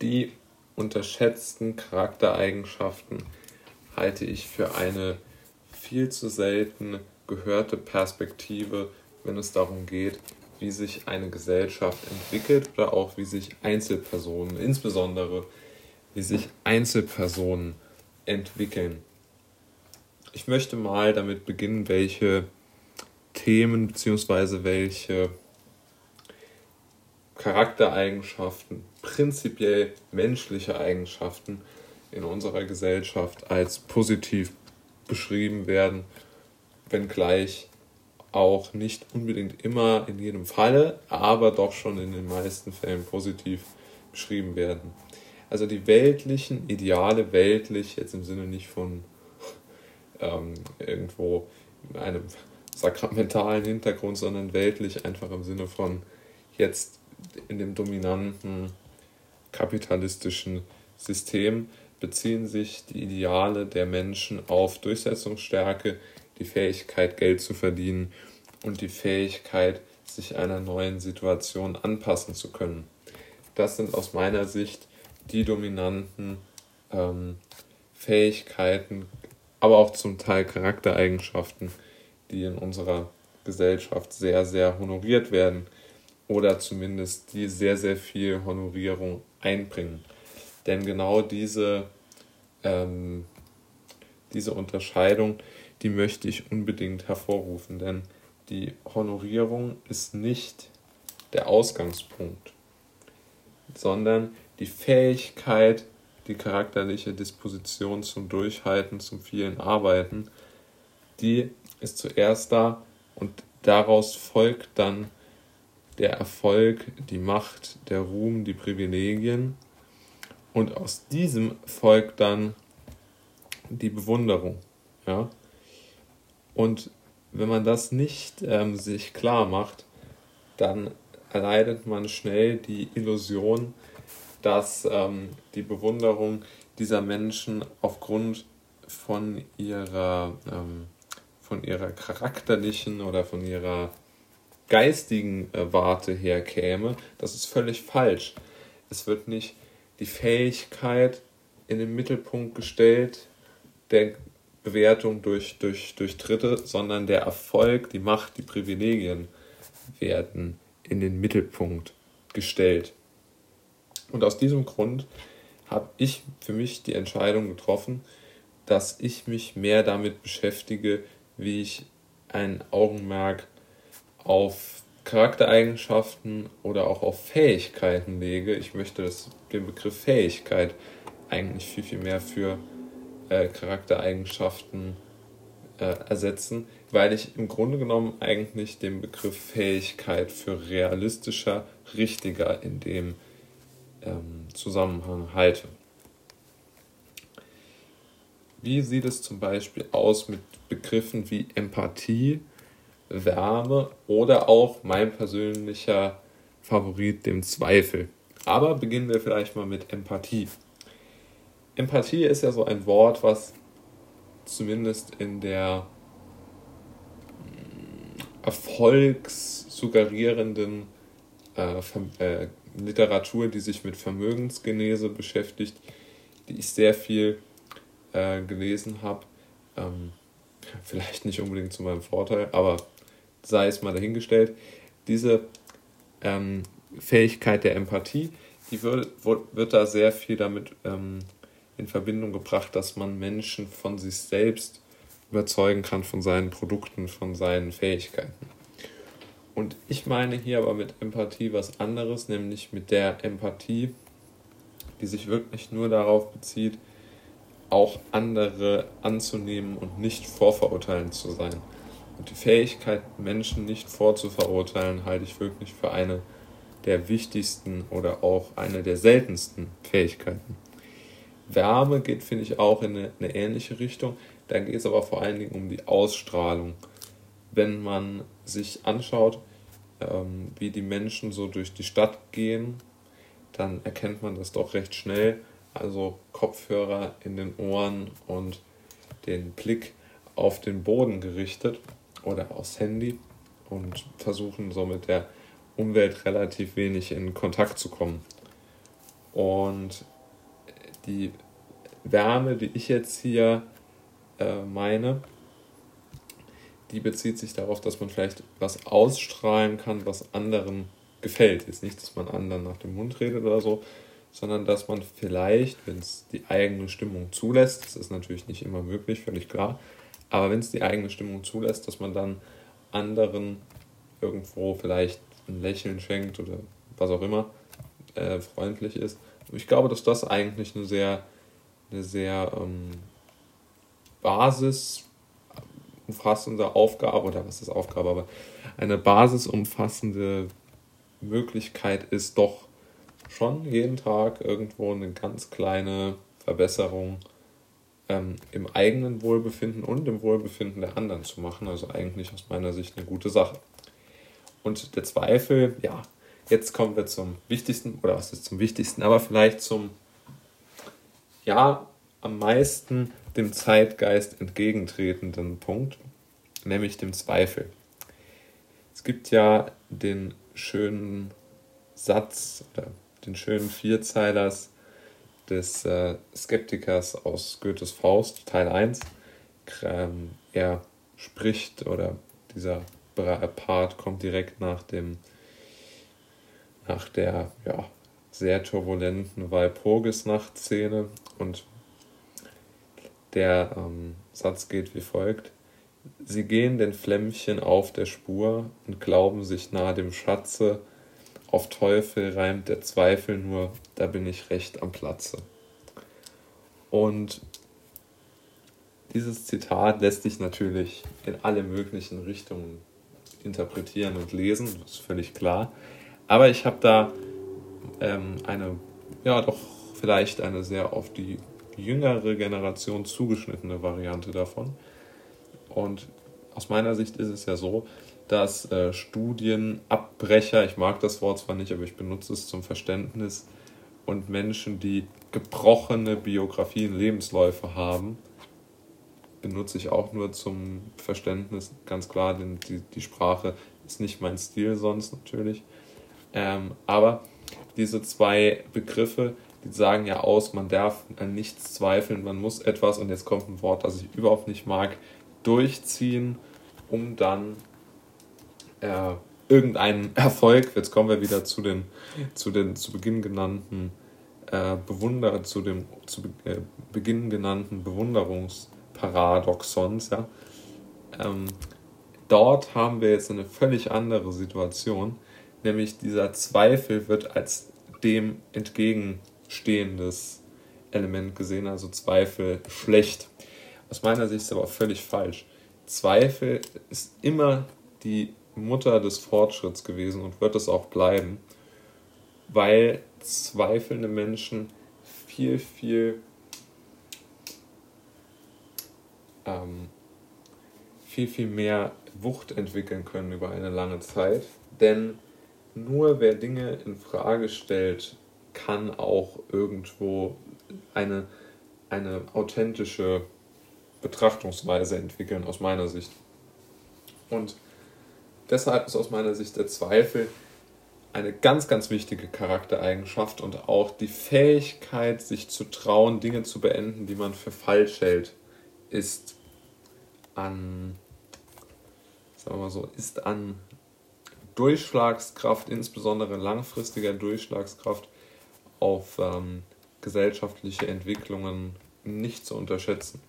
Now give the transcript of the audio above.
Die unterschätzten Charaktereigenschaften halte ich für eine viel zu selten gehörte Perspektive, wenn es darum geht, wie sich eine Gesellschaft entwickelt oder auch wie sich Einzelpersonen, insbesondere wie sich Einzelpersonen entwickeln. Ich möchte mal damit beginnen, welche Themen bzw. welche Charaktereigenschaften, prinzipiell menschliche Eigenschaften in unserer Gesellschaft als positiv beschrieben werden, wenngleich auch nicht unbedingt immer in jedem Falle, aber doch schon in den meisten Fällen positiv beschrieben werden. Also die weltlichen Ideale, weltlich jetzt im Sinne nicht von ähm, irgendwo einem sakramentalen Hintergrund, sondern weltlich einfach im Sinne von jetzt in dem dominanten kapitalistischen System beziehen sich die Ideale der Menschen auf Durchsetzungsstärke, die Fähigkeit, Geld zu verdienen und die Fähigkeit, sich einer neuen Situation anpassen zu können. Das sind aus meiner Sicht die dominanten ähm, Fähigkeiten, aber auch zum Teil Charaktereigenschaften, die in unserer Gesellschaft sehr, sehr honoriert werden oder zumindest die sehr, sehr viel Honorierung einbringen. Denn genau diese, ähm, diese Unterscheidung, die möchte ich unbedingt hervorrufen, denn die Honorierung ist nicht der Ausgangspunkt, sondern die Fähigkeit, die charakterliche Disposition zum Durchhalten, zum vielen Arbeiten, die ist zuerst da und daraus folgt dann der Erfolg, die Macht, der Ruhm, die Privilegien und aus diesem folgt dann die Bewunderung. Ja? Und wenn man das nicht ähm, sich klar macht, dann erleidet man schnell die Illusion, dass ähm, die Bewunderung dieser Menschen aufgrund von ihrer, ähm, von ihrer charakterlichen oder von ihrer geistigen äh, Warte her käme. Das ist völlig falsch. Es wird nicht die Fähigkeit in den Mittelpunkt gestellt der Bewertung durch, durch, durch Dritte, sondern der Erfolg, die Macht, die Privilegien werden in den Mittelpunkt gestellt. Und aus diesem Grund habe ich für mich die Entscheidung getroffen, dass ich mich mehr damit beschäftige, wie ich ein Augenmerk auf Charaktereigenschaften oder auch auf Fähigkeiten lege. Ich möchte das, den Begriff Fähigkeit eigentlich viel, viel mehr für äh, Charaktereigenschaften äh, ersetzen, weil ich im Grunde genommen eigentlich den Begriff Fähigkeit für realistischer, richtiger in dem ähm, Zusammenhang halte. Wie sieht es zum Beispiel aus mit Begriffen wie Empathie, Wärme oder auch mein persönlicher Favorit, dem Zweifel? Aber beginnen wir vielleicht mal mit Empathie. Empathie ist ja so ein Wort, was zumindest in der mm, erfolgssuggerierenden äh, äh, Literatur, die sich mit Vermögensgenese beschäftigt, die ich sehr viel äh, gelesen habe. Ähm, vielleicht nicht unbedingt zu meinem Vorteil, aber sei es mal dahingestellt. Diese ähm, Fähigkeit der Empathie, die wird, wird da sehr viel damit ähm, in Verbindung gebracht, dass man Menschen von sich selbst überzeugen kann, von seinen Produkten, von seinen Fähigkeiten. Und ich meine hier aber mit Empathie was anderes, nämlich mit der Empathie, die sich wirklich nur darauf bezieht, auch andere anzunehmen und nicht vorverurteilend zu sein. Und die Fähigkeit, Menschen nicht vorzuverurteilen, halte ich wirklich für eine der wichtigsten oder auch eine der seltensten Fähigkeiten. Wärme geht, finde ich, auch in eine, eine ähnliche Richtung. Da geht es aber vor allen Dingen um die Ausstrahlung. Wenn man sich anschaut, ähm, wie die Menschen so durch die Stadt gehen, dann erkennt man das doch recht schnell. Also Kopfhörer in den Ohren und den Blick auf den Boden gerichtet oder aufs Handy und versuchen so mit der Umwelt relativ wenig in Kontakt zu kommen. Und die Wärme, die ich jetzt hier äh, meine, die bezieht sich darauf, dass man vielleicht was ausstrahlen kann, was anderen gefällt. Ist nicht, dass man anderen nach dem Mund redet oder so, sondern dass man vielleicht, wenn es die eigene Stimmung zulässt, das ist natürlich nicht immer möglich, völlig klar, aber wenn es die eigene Stimmung zulässt, dass man dann anderen irgendwo vielleicht ein Lächeln schenkt oder was auch immer äh, freundlich ist. Ich glaube, dass das eigentlich eine sehr, eine sehr ähm, basisumfassende Aufgabe, oder was ist Aufgabe, aber eine basisumfassende Möglichkeit ist, doch schon jeden Tag irgendwo eine ganz kleine Verbesserung ähm, im eigenen Wohlbefinden und im Wohlbefinden der anderen zu machen. Also eigentlich aus meiner Sicht eine gute Sache. Und der Zweifel, ja, jetzt kommen wir zum wichtigsten, oder was ist zum wichtigsten, aber vielleicht zum, ja, am meisten dem Zeitgeist entgegentretenden Punkt, nämlich dem Zweifel. Es gibt ja den schönen Satz oder den schönen Vierzeilers des äh, Skeptikers aus Goethes Faust, Teil 1. Ähm, er spricht oder dieser Part kommt direkt nach dem nach der ja, sehr turbulenten Walpurgisnacht-Szene und der ähm, Satz geht wie folgt. Sie gehen den Flämmchen auf der Spur und glauben sich nahe dem Schatze, auf Teufel reimt der Zweifel nur, da bin ich recht am Platze. Und dieses Zitat lässt sich natürlich in alle möglichen Richtungen interpretieren und lesen, das ist völlig klar. Aber ich habe da ähm, eine, ja doch vielleicht eine sehr auf die jüngere Generation zugeschnittene Variante davon. Und aus meiner Sicht ist es ja so, dass äh, Studienabbrecher, ich mag das Wort zwar nicht, aber ich benutze es zum Verständnis, und Menschen, die gebrochene Biografien, Lebensläufe haben, benutze ich auch nur zum Verständnis, ganz klar, denn die, die Sprache ist nicht mein Stil sonst natürlich. Ähm, aber diese zwei Begriffe, die sagen ja aus, man darf an nichts zweifeln, man muss etwas, und jetzt kommt ein Wort, das ich überhaupt nicht mag, durchziehen, um dann äh, irgendeinen Erfolg, jetzt kommen wir wieder zu den zu den zu Beginn genannten äh, Bewunder, zu dem zu äh, Beginn genannten Bewunderungsparadoxons, ja. Ähm, dort haben wir jetzt eine völlig andere Situation, nämlich dieser Zweifel wird als dem entgegenstehendes Element gesehen, also Zweifel schlecht. Aus meiner Sicht ist aber völlig falsch. Zweifel ist immer die Mutter des Fortschritts gewesen und wird es auch bleiben, weil zweifelnde Menschen viel, viel, ähm, viel, viel mehr Wucht entwickeln können über eine lange Zeit. Denn nur wer Dinge in Frage stellt, kann auch irgendwo eine, eine authentische Betrachtungsweise entwickeln, aus meiner Sicht. Und deshalb ist aus meiner Sicht der Zweifel eine ganz, ganz wichtige Charaktereigenschaft und auch die Fähigkeit, sich zu trauen, Dinge zu beenden, die man für falsch hält, ist an, sagen wir mal so, ist an Durchschlagskraft, insbesondere langfristiger Durchschlagskraft auf ähm, gesellschaftliche Entwicklungen nicht zu unterschätzen.